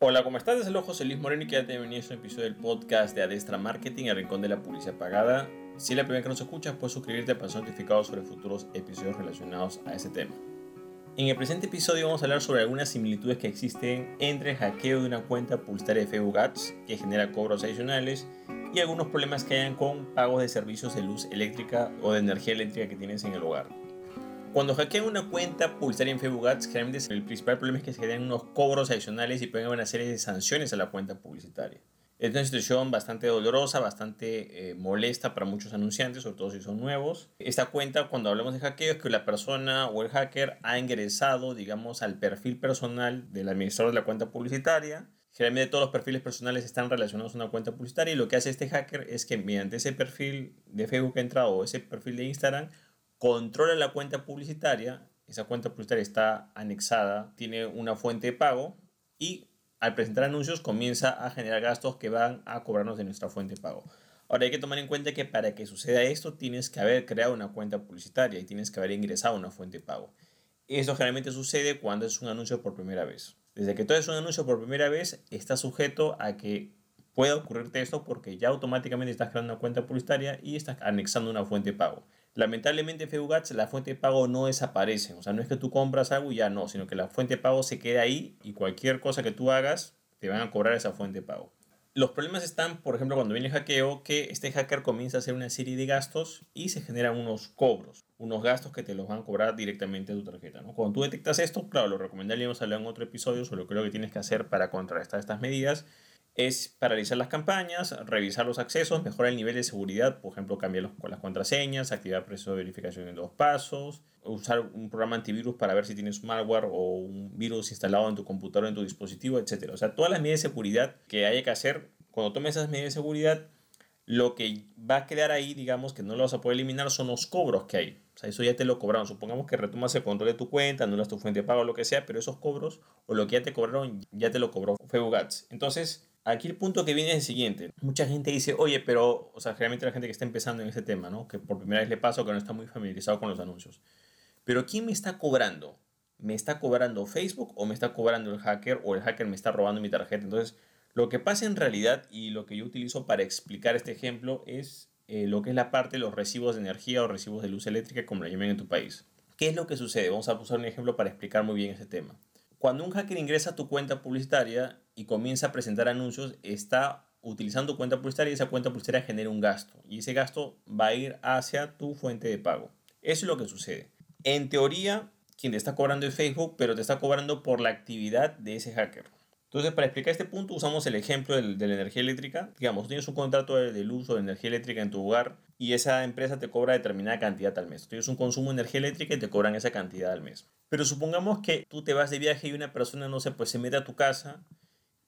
Hola, ¿cómo estás? Desde José Luis Moreno y quédate bienvenido a un episodio del podcast de Adestra Marketing, el rincón de la publicidad pagada. Si es la primera que nos escuchas, puedes suscribirte para ser notificado sobre futuros episodios relacionados a ese tema. En el presente episodio vamos a hablar sobre algunas similitudes que existen entre el hackeo de una cuenta publicitaria de Facebook Ads que genera cobros adicionales y algunos problemas que hayan con pagos de servicios de luz eléctrica o de energía eléctrica que tienes en el hogar. Cuando hackean una cuenta publicitaria en Facebook Ads, generalmente el principal problema es que se generan unos cobros adicionales y pueden haber una serie de sanciones a la cuenta publicitaria. Es una situación bastante dolorosa, bastante eh, molesta para muchos anunciantes, sobre todo si son nuevos. Esta cuenta, cuando hablamos de hackeo, es que la persona o el hacker ha ingresado, digamos, al perfil personal del administrador de la cuenta publicitaria. Generalmente todos los perfiles personales están relacionados a una cuenta publicitaria y lo que hace este hacker es que mediante ese perfil de Facebook que ha entrado o ese perfil de Instagram, controla la cuenta publicitaria, esa cuenta publicitaria está anexada, tiene una fuente de pago y al presentar anuncios comienza a generar gastos que van a cobrarnos de nuestra fuente de pago. Ahora hay que tomar en cuenta que para que suceda esto tienes que haber creado una cuenta publicitaria y tienes que haber ingresado una fuente de pago. Esto generalmente sucede cuando es un anuncio por primera vez. Desde que tú haces un anuncio por primera vez, está sujeto a que pueda ocurrirte esto porque ya automáticamente estás creando una cuenta publicitaria y estás anexando una fuente de pago. Lamentablemente en Facebook la fuente de pago no desaparece. O sea, no es que tú compras algo y ya no, sino que la fuente de pago se queda ahí y cualquier cosa que tú hagas te van a cobrar esa fuente de pago. Los problemas están, por ejemplo, cuando viene el hackeo, que este hacker comienza a hacer una serie de gastos y se generan unos cobros, unos gastos que te los van a cobrar directamente a tu tarjeta. ¿no? Cuando tú detectas esto, claro, lo recomendaríamos hablar en otro episodio sobre lo que, que tienes que hacer para contrarrestar estas medidas es paralizar las campañas, revisar los accesos, mejorar el nivel de seguridad, por ejemplo, cambiar las contraseñas, activar proceso de verificación en dos pasos, usar un programa antivirus para ver si tienes malware o un virus instalado en tu computador, o en tu dispositivo, etc. O sea, todas las medidas de seguridad que haya que hacer, cuando tomes esas medidas de seguridad, lo que va a quedar ahí, digamos, que no lo vas a poder eliminar, son los cobros que hay. O sea, eso ya te lo cobraron. Supongamos que retomas el control de tu cuenta, anulas tu fuente de pago lo que sea, pero esos cobros o lo que ya te cobraron, ya te lo cobró Facebook Ads. Entonces, Aquí el punto que viene es el siguiente. Mucha gente dice, oye, pero, o sea, generalmente la gente que está empezando en ese tema, ¿no? Que por primera vez le pasa o que no está muy familiarizado con los anuncios. Pero ¿quién me está cobrando? ¿Me está cobrando Facebook o me está cobrando el hacker o el hacker me está robando mi tarjeta? Entonces, lo que pasa en realidad y lo que yo utilizo para explicar este ejemplo es eh, lo que es la parte de los recibos de energía o recibos de luz eléctrica, como la llamen en tu país. ¿Qué es lo que sucede? Vamos a usar un ejemplo para explicar muy bien ese tema. Cuando un hacker ingresa a tu cuenta publicitaria y comienza a presentar anuncios, está utilizando cuenta publicitaria y esa cuenta publicitaria genera un gasto. Y ese gasto va a ir hacia tu fuente de pago. Eso es lo que sucede. En teoría, quien te está cobrando es Facebook, pero te está cobrando por la actividad de ese hacker. Entonces, para explicar este punto, usamos el ejemplo de la energía eléctrica. Digamos, tienes un contrato de luz o de energía eléctrica en tu hogar y esa empresa te cobra determinada cantidad al mes. Tienes un consumo de energía eléctrica y te cobran esa cantidad al mes. Pero supongamos que tú te vas de viaje y una persona, no sé, pues se mete a tu casa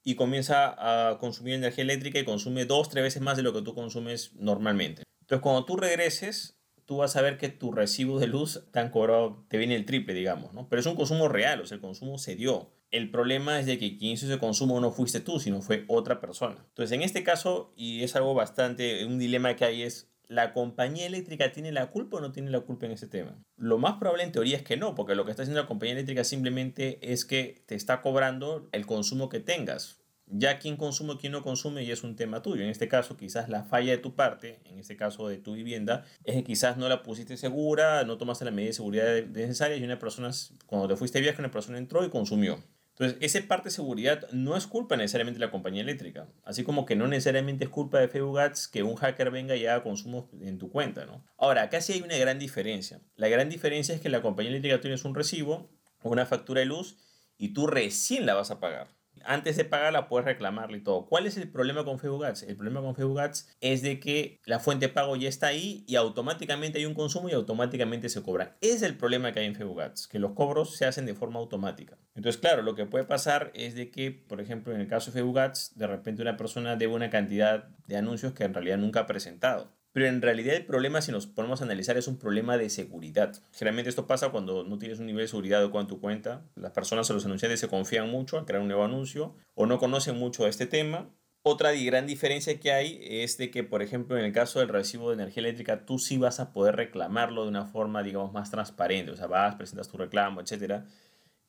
y comienza a consumir energía eléctrica y consume dos, tres veces más de lo que tú consumes normalmente. Entonces, cuando tú regreses, tú vas a ver que tu recibo de luz te han cobrado, te viene el triple, digamos, ¿no? Pero es un consumo real, o sea, el consumo se dio. El problema es de que quien hizo ese consumo no fuiste tú, sino fue otra persona. Entonces, en este caso, y es algo bastante, un dilema que hay es, ¿la compañía eléctrica tiene la culpa o no tiene la culpa en ese tema? Lo más probable en teoría es que no, porque lo que está haciendo la compañía eléctrica simplemente es que te está cobrando el consumo que tengas. Ya quién consume quién no consume ya es un tema tuyo. En este caso, quizás la falla de tu parte, en este caso de tu vivienda, es que quizás no la pusiste segura, no tomaste la medida de seguridad necesaria y una persona, cuando te fuiste de viaje, una persona entró y consumió. Entonces, esa parte de seguridad no es culpa necesariamente de la compañía eléctrica, así como que no necesariamente es culpa de Facebook Ads que un hacker venga y haga consumo en tu cuenta, ¿no? Ahora, acá sí hay una gran diferencia. La gran diferencia es que la compañía eléctrica tienes un recibo una factura de luz y tú recién la vas a pagar antes de pagarla puedes reclamarle y todo. ¿Cuál es el problema con Facebook Ads? El problema con Facebook Ads es de que la fuente de pago ya está ahí y automáticamente hay un consumo y automáticamente se cobra. Es el problema que hay en Facebook Ads, que los cobros se hacen de forma automática. Entonces, claro, lo que puede pasar es de que, por ejemplo, en el caso de Facebook Ads, de repente una persona debe una cantidad de anuncios que en realidad nunca ha presentado. Pero en realidad el problema, si nos ponemos a analizar, es un problema de seguridad. Generalmente esto pasa cuando no tienes un nivel de seguridad adecuado en tu cuenta. Las personas o los anunciantes se confían mucho al crear un nuevo anuncio o no conocen mucho este tema. Otra gran diferencia que hay es de que, por ejemplo, en el caso del recibo de energía eléctrica, tú sí vas a poder reclamarlo de una forma, digamos, más transparente. O sea, vas, presentas tu reclamo, etcétera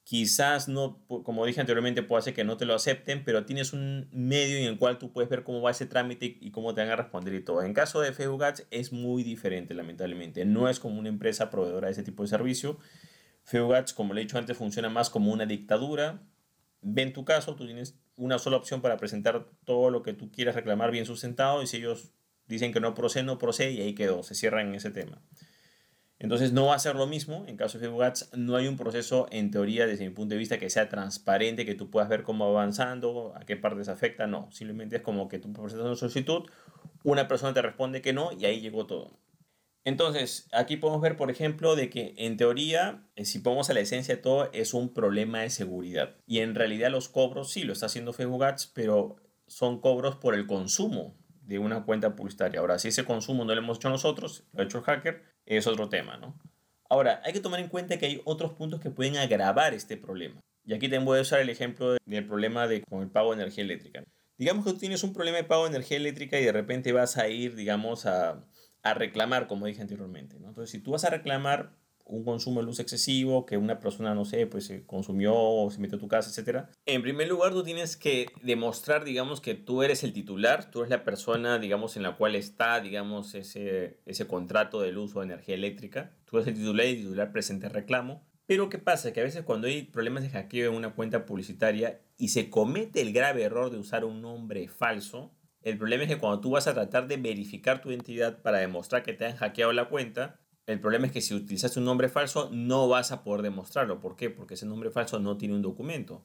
quizás no, como dije anteriormente, puede ser que no te lo acepten, pero tienes un medio en el cual tú puedes ver cómo va ese trámite y cómo te van a responder y todo. En caso de Facebook Ads es muy diferente, lamentablemente. No es como una empresa proveedora de ese tipo de servicio. Facebook como le he dicho antes, funciona más como una dictadura. Ve en tu caso, tú tienes una sola opción para presentar todo lo que tú quieras reclamar bien sustentado y si ellos dicen que no procede, no procede y ahí quedó, se cierran en ese tema. Entonces no va a ser lo mismo. En caso de Facebook Ads no hay un proceso en teoría desde mi punto de vista que sea transparente, que tú puedas ver cómo va avanzando, a qué partes afecta. No, simplemente es como que tú presentas una solicitud, una persona te responde que no y ahí llegó todo. Entonces, aquí podemos ver, por ejemplo, de que en teoría, eh, si ponemos a la esencia de todo, es un problema de seguridad. Y en realidad los cobros sí lo está haciendo Facebook Ads, pero son cobros por el consumo de una cuenta publicitaria. Ahora, si ese consumo no lo hemos hecho nosotros, lo ha hecho el hacker, es otro tema, ¿no? Ahora, hay que tomar en cuenta que hay otros puntos que pueden agravar este problema. Y aquí te voy a usar el ejemplo del problema de, con el pago de energía eléctrica. Digamos que tú tienes un problema de pago de energía eléctrica y de repente vas a ir, digamos, a, a reclamar, como dije anteriormente. ¿no? Entonces, si tú vas a reclamar un consumo de luz excesivo, que una persona, no sé, pues se consumió o se metió a tu casa, etc. En primer lugar, tú tienes que demostrar, digamos, que tú eres el titular, tú eres la persona, digamos, en la cual está, digamos, ese, ese contrato de luz o energía eléctrica. Tú eres el titular y el titular presenta reclamo. Pero ¿qué pasa? Que a veces cuando hay problemas de hackeo en una cuenta publicitaria y se comete el grave error de usar un nombre falso, el problema es que cuando tú vas a tratar de verificar tu identidad para demostrar que te han hackeado la cuenta, el problema es que si utilizas un nombre falso no vas a poder demostrarlo. ¿Por qué? Porque ese nombre falso no tiene un documento.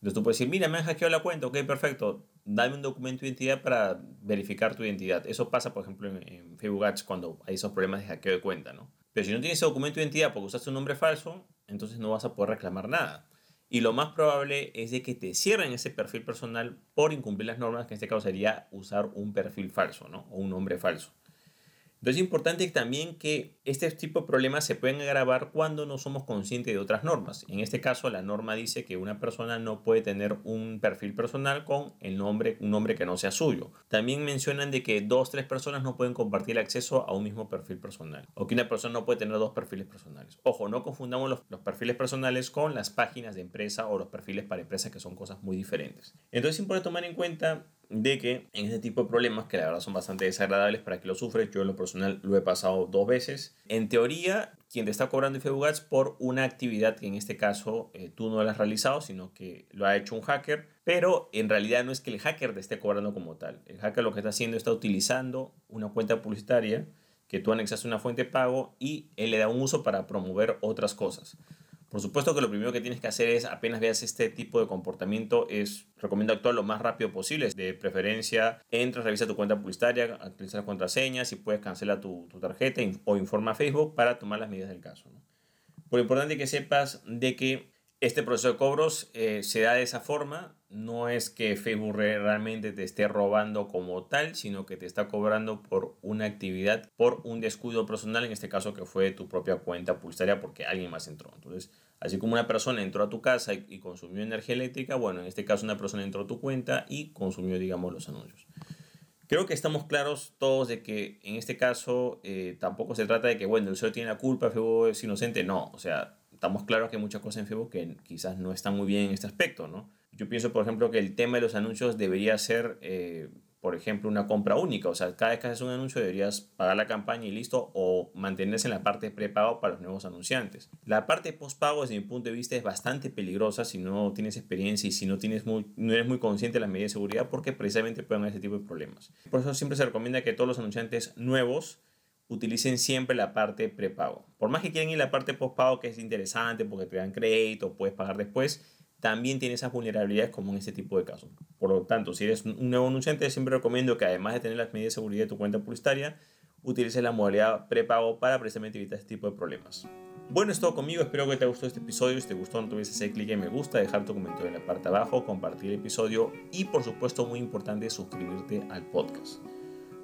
Entonces tú puedes decir, mira, me han hackeado la cuenta, ok, perfecto, dame un documento de identidad para verificar tu identidad. Eso pasa, por ejemplo, en, Facebook Ads cuando hay esos problemas de hackeo de cuenta, ¿no? Pero si no tienes ese documento de identidad porque usaste un nombre falso, entonces no vas a poder reclamar nada. Y lo más probable es de que te cierren ese perfil personal por incumplir las normas, que en este caso sería usar un perfil falso, ¿no? O un nombre falso. Entonces es importante también que este tipo de problemas se pueden agravar cuando no somos conscientes de otras normas. En este caso, la norma dice que una persona no puede tener un perfil personal con el nombre, un nombre que no sea suyo. También mencionan de que dos, tres personas no pueden compartir acceso a un mismo perfil personal. O que una persona no puede tener dos perfiles personales. Ojo, no confundamos los, los perfiles personales con las páginas de empresa o los perfiles para empresas que son cosas muy diferentes. Entonces es importante tomar en cuenta de que en este tipo de problemas, que la verdad son bastante desagradables para que lo sufres, yo en lo personal lo he pasado dos veces, en teoría, quien te está cobrando Facebook Ads por una actividad que en este caso eh, tú no la has realizado, sino que lo ha hecho un hacker, pero en realidad no es que el hacker te esté cobrando como tal. El hacker lo que está haciendo está utilizando una cuenta publicitaria que tú anexaste una fuente de pago y él le da un uso para promover otras cosas. Por supuesto que lo primero que tienes que hacer es, apenas veas este tipo de comportamiento, es recomiendo actuar lo más rápido posible. De preferencia, entra, revisa tu cuenta publicitaria, actualiza las contraseñas y puedes cancelar tu, tarjeta o informa a Facebook para tomar las medidas del caso. Por lo importante que sepas de que este proceso de cobros eh, se da de esa forma. No es que Facebook realmente te esté robando como tal, sino que te está cobrando por una actividad, por un descuido personal, en este caso que fue tu propia cuenta publicitaria porque alguien más entró. Entonces, así como una persona entró a tu casa y, consumió energía eléctrica, bueno, en este caso una persona entró a tu cuenta y consumió, digamos, los anuncios. Creo que estamos claros todos de que en este caso eh, tampoco se trata de que, bueno, el usuario tiene la culpa, Facebook es inocente. No, o sea, estamos claros que hay muchas cosas en Facebook que quizás no están muy bien en este aspecto, ¿no? Yo pienso, por ejemplo, que el tema de los anuncios debería ser, eh, por ejemplo, una compra única. O sea, cada vez que haces un anuncio deberías pagar la campaña y listo, o mantenerse en la parte prepago para los nuevos anunciantes. La parte postpago, desde mi punto de vista, es bastante peligrosa si no tienes experiencia y si no, tienes muy, no eres muy consciente de las medidas de seguridad, porque precisamente pueden haber ese tipo de problemas. Por eso siempre se recomienda que todos los anunciantes nuevos utilicen siempre la parte prepago. Por más que quieran ir la parte postpago, que es interesante porque te dan crédito, puedes pagar después, también tiene esas vulnerabilidades como en este tipo de casos. Por lo tanto, si eres un nuevo anunciante, siempre recomiendo que además de tener las medidas de seguridad de tu cuenta publicitaria, utilices la modalidad prepago para precisamente evitar este tipo de problemas. Bueno, es todo conmigo, espero que te haya gustado este episodio. Si te gustó, no te olvides hacer clic en me gusta, dejar tu comentario en la parte de abajo, compartir el episodio y por supuesto, muy importante, suscribirte al podcast.